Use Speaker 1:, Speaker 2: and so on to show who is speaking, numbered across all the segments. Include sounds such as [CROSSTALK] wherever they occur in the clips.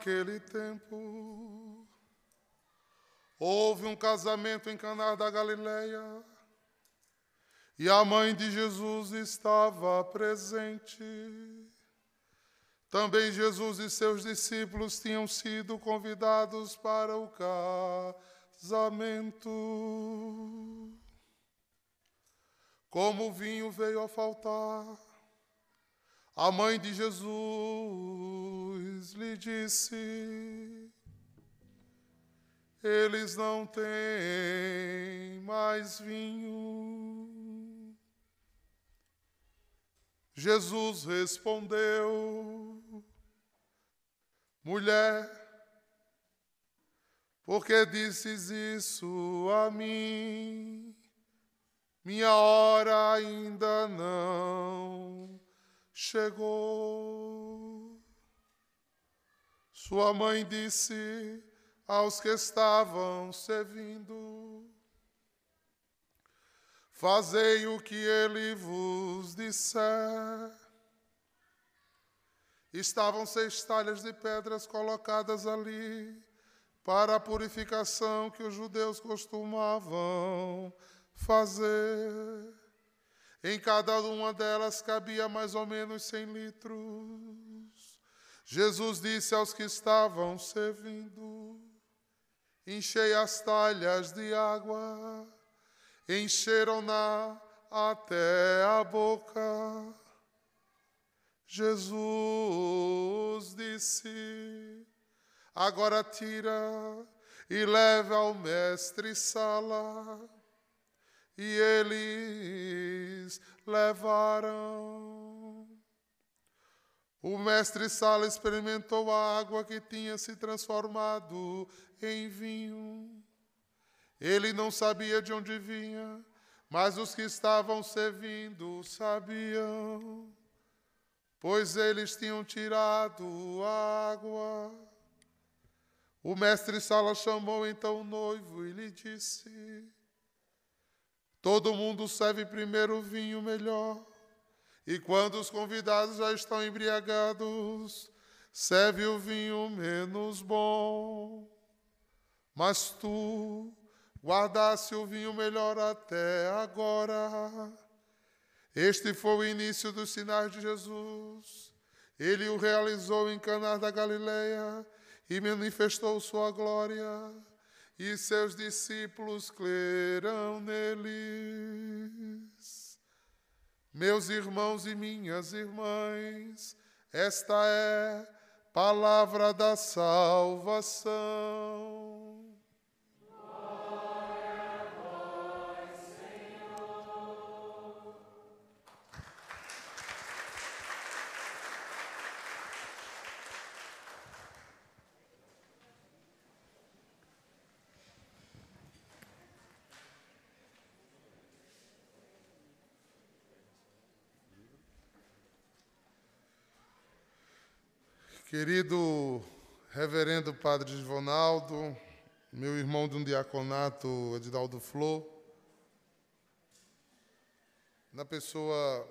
Speaker 1: Naquele tempo, houve um casamento em Caná da Galileia, e a mãe de Jesus estava presente. Também Jesus e seus discípulos tinham sido convidados para o casamento. Como o vinho veio a faltar, a mãe de Jesus lhe disse: Eles não têm mais vinho. Jesus respondeu: Mulher, por que disses isso a mim? Minha hora ainda não chegou. Sua mãe disse aos que estavam servindo: Fazei o que ele vos disser. Estavam seis talhas de pedras colocadas ali para a purificação que os judeus costumavam fazer. Em cada uma delas cabia mais ou menos cem litros. Jesus disse aos que estavam servindo: Enchei as talhas de água. Encheram-na até a boca. Jesus disse: Agora tira e leve ao mestre Sala e eles levaram. O mestre Sala experimentou a água que tinha se transformado em vinho. Ele não sabia de onde vinha, mas os que estavam servindo sabiam, pois eles tinham tirado a água. O mestre Sala chamou então o noivo e lhe disse: Todo mundo serve primeiro o vinho melhor, e quando os convidados já estão embriagados, serve o vinho menos bom. Mas tu guardaste o vinho melhor até agora. Este foi o início dos sinais de Jesus. Ele o realizou em Caná da Galileia e manifestou sua glória e seus discípulos crerão neles. Meus irmãos e minhas irmãs, esta é palavra da salvação. Querido Reverendo Padre Givonaldo, meu irmão de um diaconato, Edinaldo Flor, na pessoa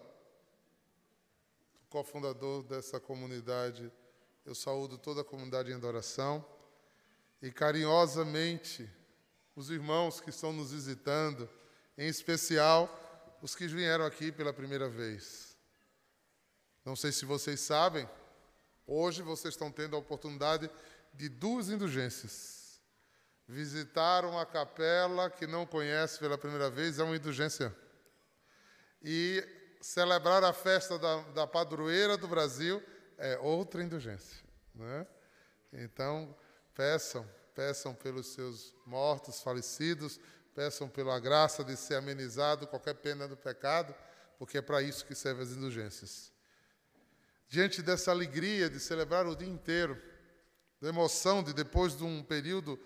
Speaker 1: do cofundador dessa comunidade, eu saúdo toda a comunidade em adoração e carinhosamente os irmãos que estão nos visitando, em especial os que vieram aqui pela primeira vez. Não sei se vocês sabem, Hoje vocês estão tendo a oportunidade de duas indulgências. Visitar uma capela que não conhece pela primeira vez é uma indulgência. E celebrar a festa da, da padroeira do Brasil é outra indulgência. Né? Então, peçam, peçam pelos seus mortos, falecidos, peçam pela graça de ser amenizado qualquer pena do pecado, porque é para isso que servem as indulgências. Diante dessa alegria de celebrar o dia inteiro, da emoção de depois de um período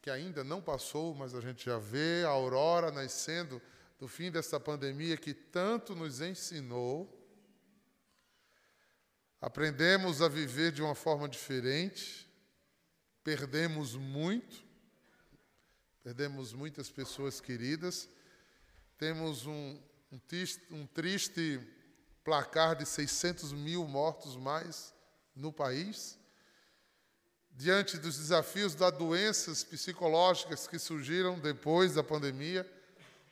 Speaker 1: que ainda não passou, mas a gente já vê a aurora nascendo do fim dessa pandemia que tanto nos ensinou, aprendemos a viver de uma forma diferente, perdemos muito, perdemos muitas pessoas queridas, temos um, um, um triste placar de 600 mil mortos mais no país. Diante dos desafios das doenças psicológicas que surgiram depois da pandemia,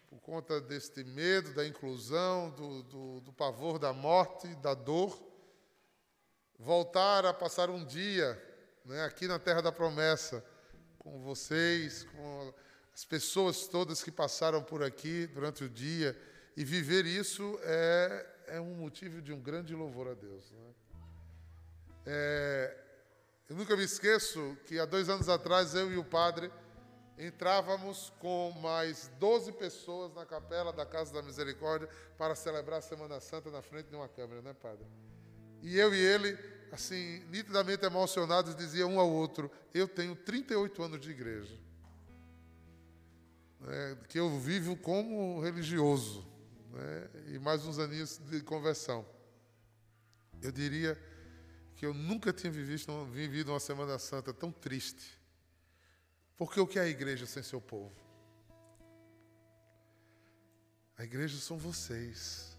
Speaker 1: por conta deste medo, da inclusão, do, do, do pavor da morte, da dor, voltar a passar um dia né, aqui na Terra da Promessa, com vocês, com as pessoas todas que passaram por aqui durante o dia, e viver isso é, é um motivo de um grande louvor a Deus. Né? É, eu nunca me esqueço que há dois anos atrás eu e o padre entrávamos com mais 12 pessoas na capela da Casa da Misericórdia para celebrar a Semana Santa na frente de uma câmera, né, padre? E eu e ele, assim, nitidamente emocionados, dizia um ao outro: Eu tenho 38 anos de igreja, né, que eu vivo como religioso, né, e mais uns aninhos de conversão. Eu diria que eu nunca tinha vivido, vivido uma Semana Santa tão triste porque o que é a igreja sem seu povo? A igreja são vocês.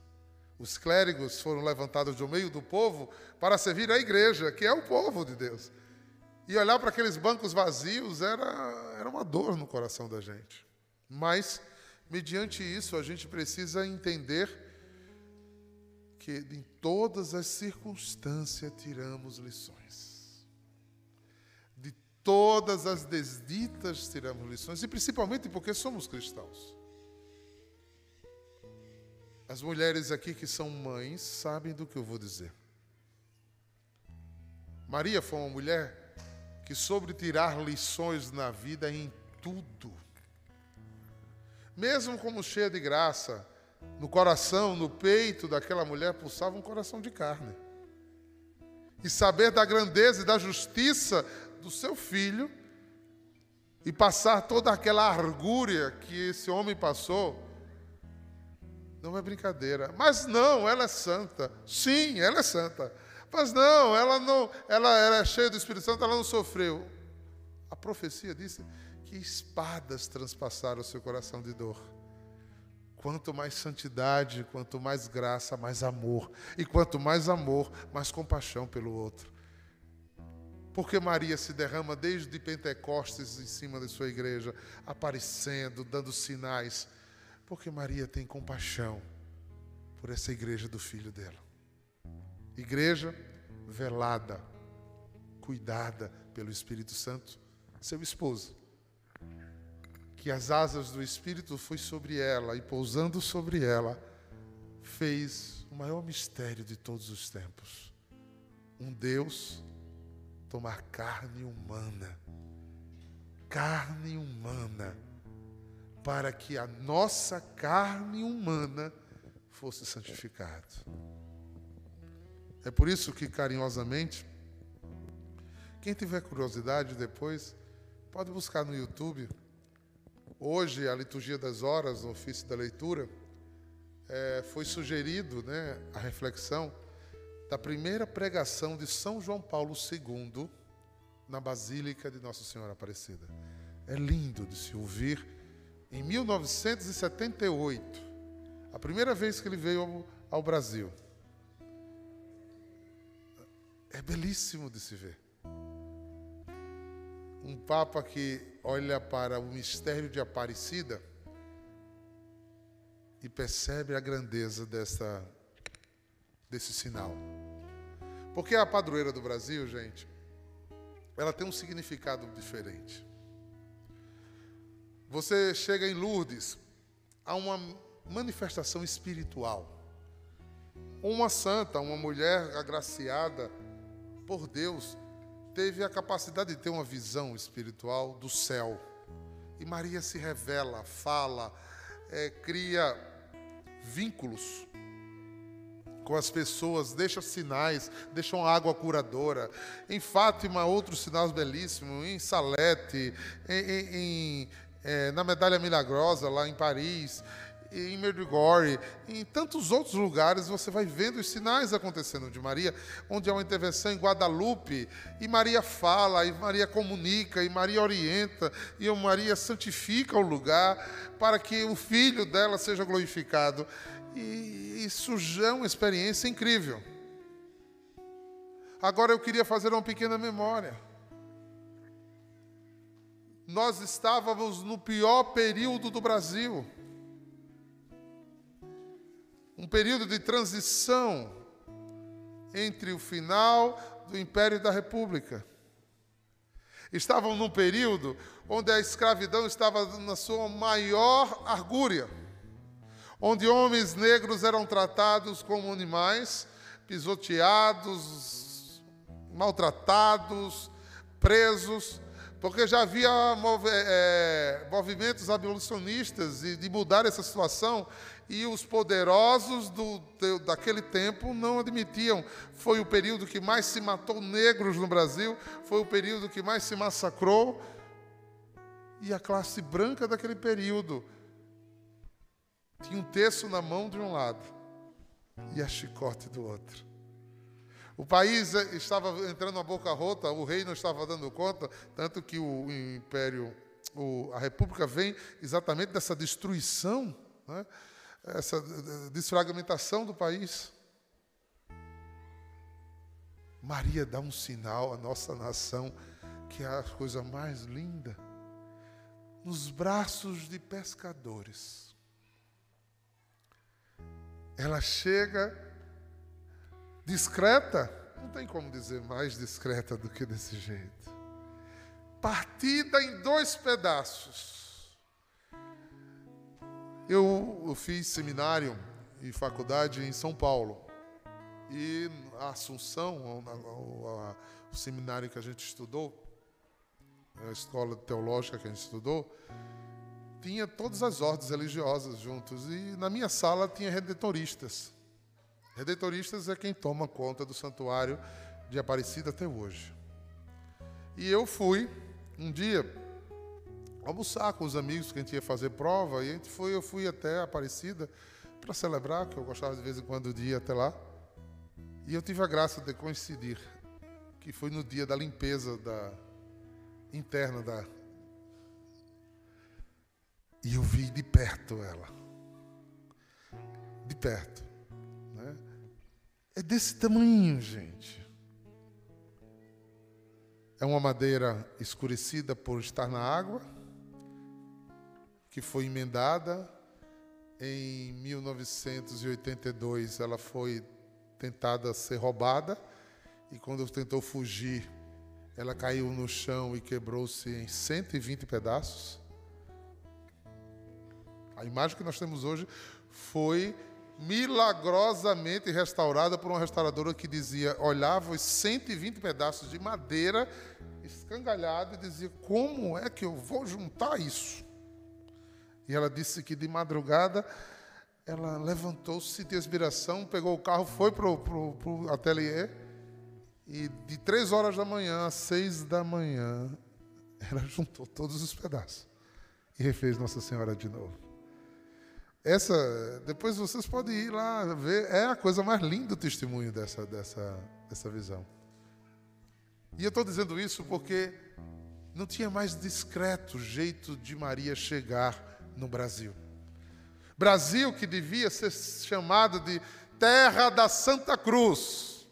Speaker 1: Os clérigos foram levantados do meio do povo para servir a igreja, que é o povo de Deus. E olhar para aqueles bancos vazios era, era uma dor no coração da gente. Mas, mediante isso, a gente precisa entender que em todas as circunstâncias tiramos lições todas as desditas tiramos lições, e principalmente porque somos cristãos. As mulheres aqui que são mães sabem do que eu vou dizer. Maria foi uma mulher que soube tirar lições na vida em tudo. Mesmo como cheia de graça, no coração, no peito daquela mulher pulsava um coração de carne. E saber da grandeza e da justiça do seu filho e passar toda aquela argúria que esse homem passou, não é brincadeira. Mas não, ela é santa. Sim, ela é santa. Mas não, ela não, ela era cheia do Espírito Santo, ela não sofreu. A profecia disse que espadas transpassaram o seu coração de dor. Quanto mais santidade, quanto mais graça, mais amor. E quanto mais amor, mais compaixão pelo outro. Porque Maria se derrama desde Pentecostes em cima de sua igreja, aparecendo, dando sinais. Porque Maria tem compaixão por essa igreja do filho dela. Igreja velada, cuidada pelo Espírito Santo, seu esposo. Que as asas do Espírito foi sobre ela e pousando sobre ela, fez o maior mistério de todos os tempos. Um Deus tomar carne humana, carne humana, para que a nossa carne humana fosse santificada. É por isso que carinhosamente, quem tiver curiosidade depois, pode buscar no YouTube. Hoje, a liturgia das horas, no ofício da leitura, é, foi sugerido né, a reflexão da primeira pregação de São João Paulo II na Basílica de Nossa Senhora Aparecida. É lindo de se ouvir. Em 1978, a primeira vez que ele veio ao, ao Brasil. É belíssimo de se ver. Um Papa que olha para o mistério de Aparecida e percebe a grandeza dessa, desse sinal. Porque a padroeira do Brasil, gente, ela tem um significado diferente. Você chega em Lourdes, há uma manifestação espiritual. Uma santa, uma mulher agraciada por Deus, teve a capacidade de ter uma visão espiritual do céu. E Maria se revela, fala, é, cria vínculos com as pessoas, deixa sinais, deixa uma água curadora. Em Fátima, outros sinais belíssimos. Em Salete, em, em, em é, na Medalha Milagrosa, lá em Paris em Medjugorje, em tantos outros lugares, você vai vendo os sinais acontecendo de Maria, onde há uma intervenção em Guadalupe, e Maria fala, e Maria comunica, e Maria orienta, e Maria santifica o lugar para que o filho dela seja glorificado. E isso já é uma experiência incrível. Agora eu queria fazer uma pequena memória. Nós estávamos no pior período do Brasil um período de transição entre o final do Império e da República. Estavam num período onde a escravidão estava na sua maior argúria, onde homens negros eram tratados como animais, pisoteados, maltratados, presos, porque já havia é, movimentos abolicionistas e de mudar essa situação e os poderosos do, daquele tempo não admitiam. Foi o período que mais se matou negros no Brasil, foi o período que mais se massacrou. E a classe branca daquele período tinha um terço na mão de um lado e a chicote do outro. O país eh, estava entrando na boca rota, o rei não estava dando conta, tanto que o império, a república vem exatamente dessa destruição. Né? essa desfragmentação do país. Maria dá um sinal à nossa nação, que é a coisa mais linda, nos braços de pescadores. Ela chega discreta, não tem como dizer mais discreta do que desse jeito. Partida em dois pedaços eu, eu fiz seminário e faculdade em São Paulo. E a Assunção, o, o seminário que a gente estudou, a escola teológica que a gente estudou, tinha todas as ordens religiosas juntos. E na minha sala tinha redentoristas. Redentoristas é quem toma conta do santuário de Aparecida até hoje. E eu fui um dia almoçar com os amigos que a gente ia fazer prova, e a gente foi, eu fui até Aparecida para celebrar, que eu gostava de vez em quando de ir até lá. E eu tive a graça de coincidir, que foi no dia da limpeza da interna da e eu vi de perto ela. De perto. É desse tamanho, gente. É uma madeira escurecida por estar na água que foi emendada. Em 1982, ela foi tentada ser roubada e quando tentou fugir, ela caiu no chão e quebrou-se em 120 pedaços. A imagem que nós temos hoje foi milagrosamente restaurada por uma restauradora que dizia, olhava os 120 pedaços de madeira escangalhado e dizia: "Como é que eu vou juntar isso?" E ela disse que de madrugada ela levantou-se de inspiração, pegou o carro, foi para o ateliê e de três horas da manhã às seis da manhã ela [LAUGHS] juntou todos os pedaços e refez Nossa Senhora de novo. Essa, depois vocês podem ir lá ver, é a coisa mais linda o testemunho dessa, dessa, dessa visão. E eu estou dizendo isso porque não tinha mais discreto jeito de Maria chegar no Brasil. Brasil que devia ser chamado de terra da Santa Cruz.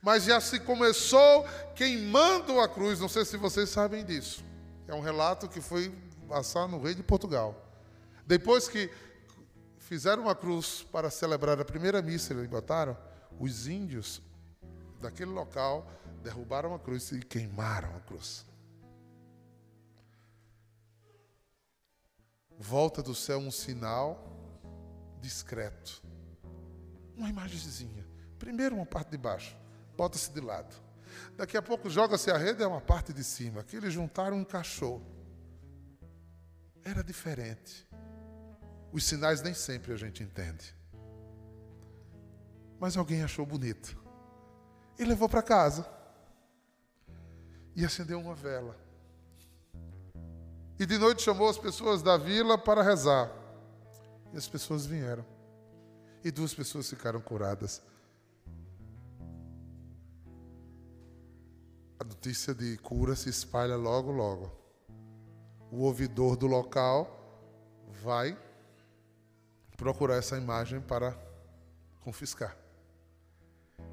Speaker 1: Mas já se começou queimando a cruz, não sei se vocês sabem disso. É um relato que foi passar no rei de Portugal. Depois que fizeram uma cruz para celebrar a primeira missa, eles botaram, os índios daquele local derrubaram a cruz e queimaram a cruz. volta do céu um sinal discreto. Uma imagenzinha. Primeiro uma parte de baixo, bota-se de lado. Daqui a pouco joga-se a rede, é uma parte de cima. Que eles juntaram um cachorro. Era diferente. Os sinais nem sempre a gente entende. Mas alguém achou bonito. E levou para casa. E acendeu uma vela. E de noite chamou as pessoas da vila para rezar. E as pessoas vieram. E duas pessoas ficaram curadas. A notícia de cura se espalha logo, logo. O ouvidor do local vai procurar essa imagem para confiscar.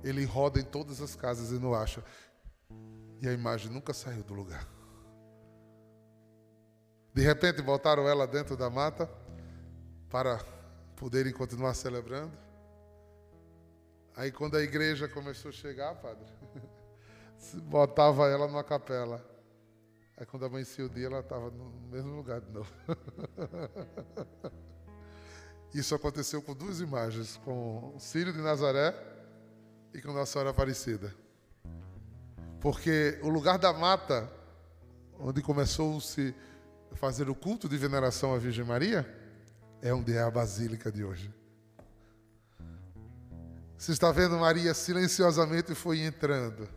Speaker 1: Ele roda em todas as casas e não acha. E a imagem nunca saiu do lugar. De repente voltaram ela dentro da mata para poderem continuar celebrando. Aí quando a igreja começou a chegar, padre, [LAUGHS] botava ela numa capela. Aí quando amanhecia o dia, ela estava no mesmo lugar de novo. [LAUGHS] Isso aconteceu com duas imagens, com o Círio de Nazaré e com Nossa Senhora Aparecida. Porque o lugar da mata, onde começou-se a fazer o culto de veneração à Virgem Maria, é onde é a basílica de hoje. Você está vendo Maria silenciosamente foi entrando,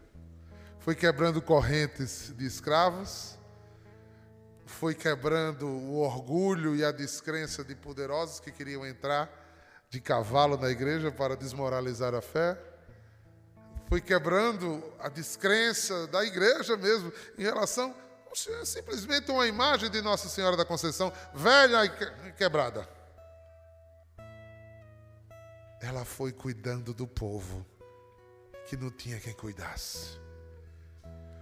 Speaker 1: foi quebrando correntes de escravos, foi quebrando o orgulho e a descrença de poderosos que queriam entrar de cavalo na igreja para desmoralizar a fé foi quebrando a descrença da igreja mesmo em relação simplesmente uma imagem de Nossa Senhora da Conceição, velha e quebrada. Ela foi cuidando do povo que não tinha quem cuidasse.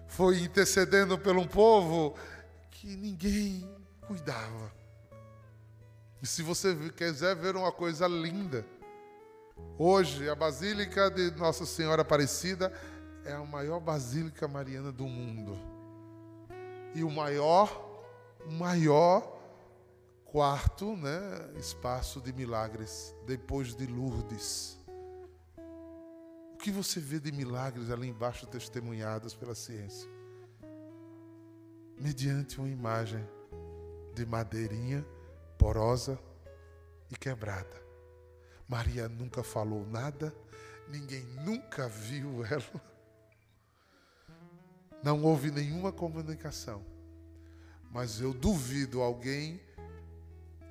Speaker 1: Foi intercedendo pelo um povo que ninguém cuidava. E se você quiser ver uma coisa linda, Hoje, a Basílica de Nossa Senhora Aparecida é a maior basílica mariana do mundo. E o maior, maior quarto, né, espaço de milagres, depois de Lourdes. O que você vê de milagres ali embaixo testemunhados pela ciência? Mediante uma imagem de madeirinha porosa e quebrada. Maria nunca falou nada, ninguém nunca viu ela. Não houve nenhuma comunicação. Mas eu duvido alguém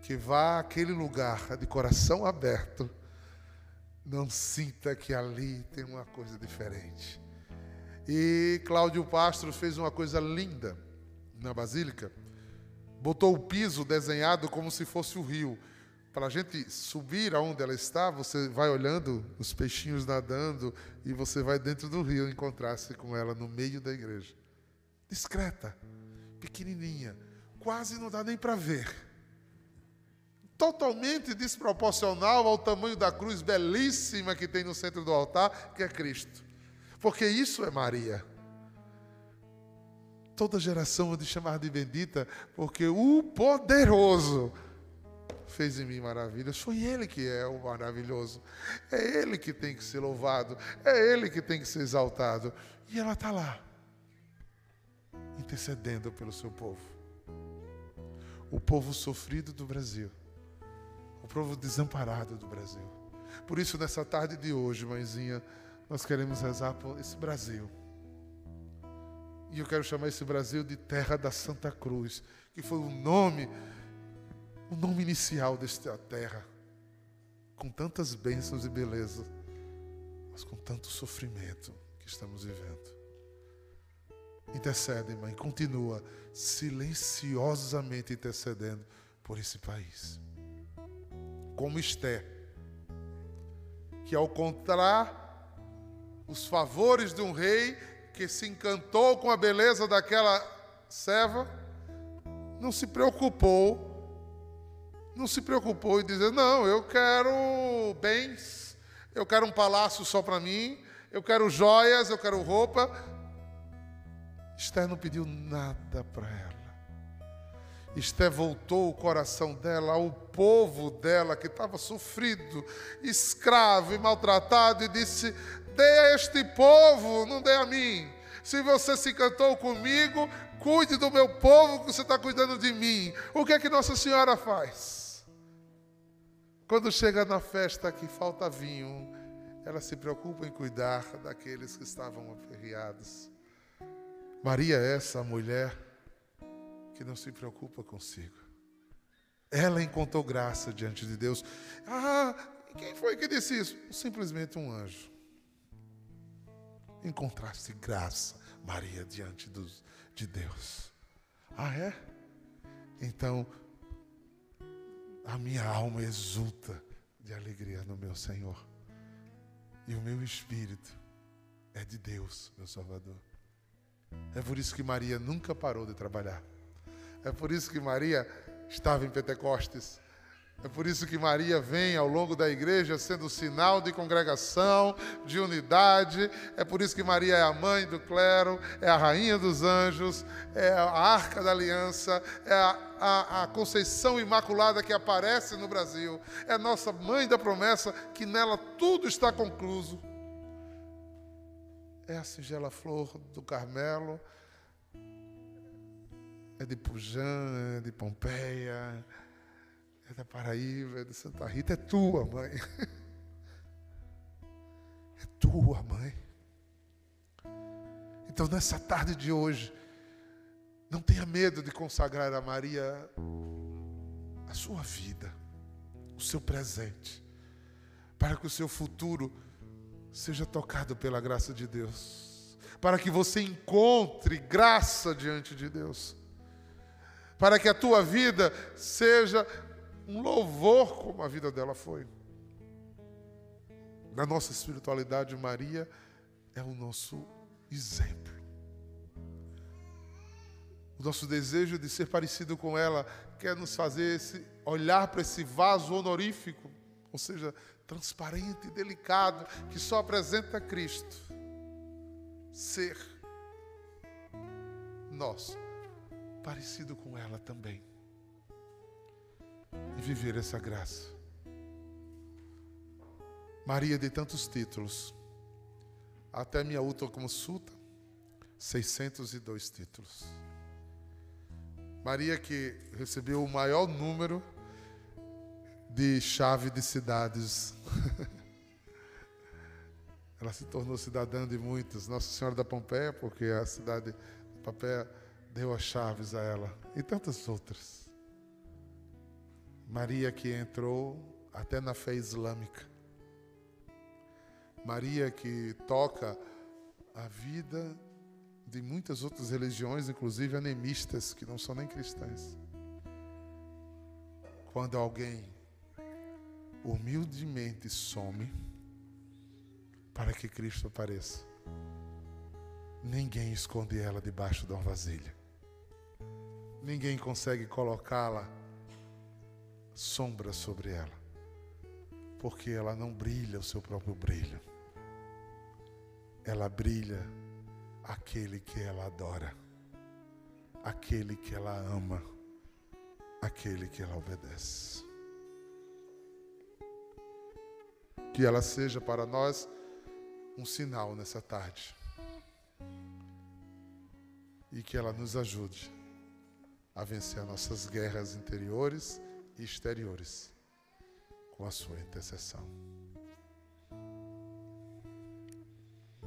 Speaker 1: que vá àquele lugar de coração aberto não sinta que ali tem uma coisa diferente. E Cláudio Pastro fez uma coisa linda na Basílica. Botou o piso desenhado como se fosse o rio para a gente subir aonde ela está, você vai olhando os peixinhos nadando e você vai dentro do rio encontrar-se com ela no meio da igreja. Discreta, pequenininha, quase não dá nem para ver. Totalmente desproporcional ao tamanho da cruz belíssima que tem no centro do altar, que é Cristo. Porque isso é Maria. Toda geração de chamar de bendita, porque o poderoso fez em mim maravilhas. Foi Ele que é o maravilhoso. É Ele que tem que ser louvado. É Ele que tem que ser exaltado. E ela está lá, intercedendo pelo seu povo. O povo sofrido do Brasil. O povo desamparado do Brasil. Por isso, nessa tarde de hoje, mãezinha, nós queremos rezar por esse Brasil. E eu quero chamar esse Brasil de Terra da Santa Cruz, que foi o nome o nome inicial desta terra, com tantas bênçãos e beleza, mas com tanto sofrimento que estamos vivendo. Intercede, mãe, continua silenciosamente intercedendo por esse país. Como Esté, que ao contrar os favores de um rei que se encantou com a beleza daquela serva, não se preocupou não se preocupou em dizer: não, eu quero bens, eu quero um palácio só para mim, eu quero joias, eu quero roupa. Esther não pediu nada para ela. Esté voltou o coração dela ao povo dela que estava sofrido, escravo e maltratado, e disse: Dê a este povo, não dê a mim. Se você se cantou comigo, cuide do meu povo que você está cuidando de mim. O que é que Nossa Senhora faz? Quando chega na festa que falta vinho, ela se preocupa em cuidar daqueles que estavam aperreados. Maria é essa mulher que não se preocupa consigo. Ela encontrou graça diante de Deus. Ah, quem foi que disse isso? Simplesmente um anjo. Encontraste graça, Maria, diante dos, de Deus. Ah, é? Então, a minha alma exulta de alegria no meu Senhor. E o meu espírito é de Deus, meu Salvador. É por isso que Maria nunca parou de trabalhar. É por isso que Maria estava em Pentecostes. É por isso que Maria vem ao longo da igreja sendo sinal de congregação, de unidade. É por isso que Maria é a mãe do clero, é a rainha dos anjos, é a arca da aliança, é a, a, a Conceição Imaculada que aparece no Brasil. É nossa mãe da promessa, que nela tudo está concluso. É a singela flor do Carmelo, é de Pujã, é de Pompeia, é da Paraíba, é de Santa Rita, é tua, mãe. É tua, mãe. Então, nessa tarde de hoje, não tenha medo de consagrar a Maria a sua vida, o seu presente, para que o seu futuro seja tocado pela graça de Deus, para que você encontre graça diante de Deus para que a tua vida seja um louvor como a vida dela foi. Na nossa espiritualidade, Maria é o nosso exemplo. O nosso desejo de ser parecido com ela quer nos fazer esse, olhar para esse vaso honorífico, ou seja, transparente e delicado, que só apresenta Cristo. Ser nosso parecido com ela também. E viver essa graça. Maria de tantos títulos. Até minha última consulta, 602 títulos. Maria que recebeu o maior número de chave de cidades. [LAUGHS] Ela se tornou cidadã de muitas. Nossa Senhora da Pompeia, porque a cidade de Pompeia deu as chaves a ela e tantas outras. Maria que entrou até na fé islâmica. Maria que toca a vida de muitas outras religiões, inclusive animistas, que não são nem cristãs. Quando alguém humildemente some para que Cristo apareça, ninguém esconde ela debaixo de uma vasilha ninguém consegue colocá-la sombra sobre ela, porque ela não brilha o seu próprio brilho. Ela brilha aquele que ela adora, aquele que ela ama, aquele que ela obedece. Que ela seja para nós um sinal nessa tarde. E que ela nos ajude a vencer nossas guerras interiores exteriores com a sua intercessão.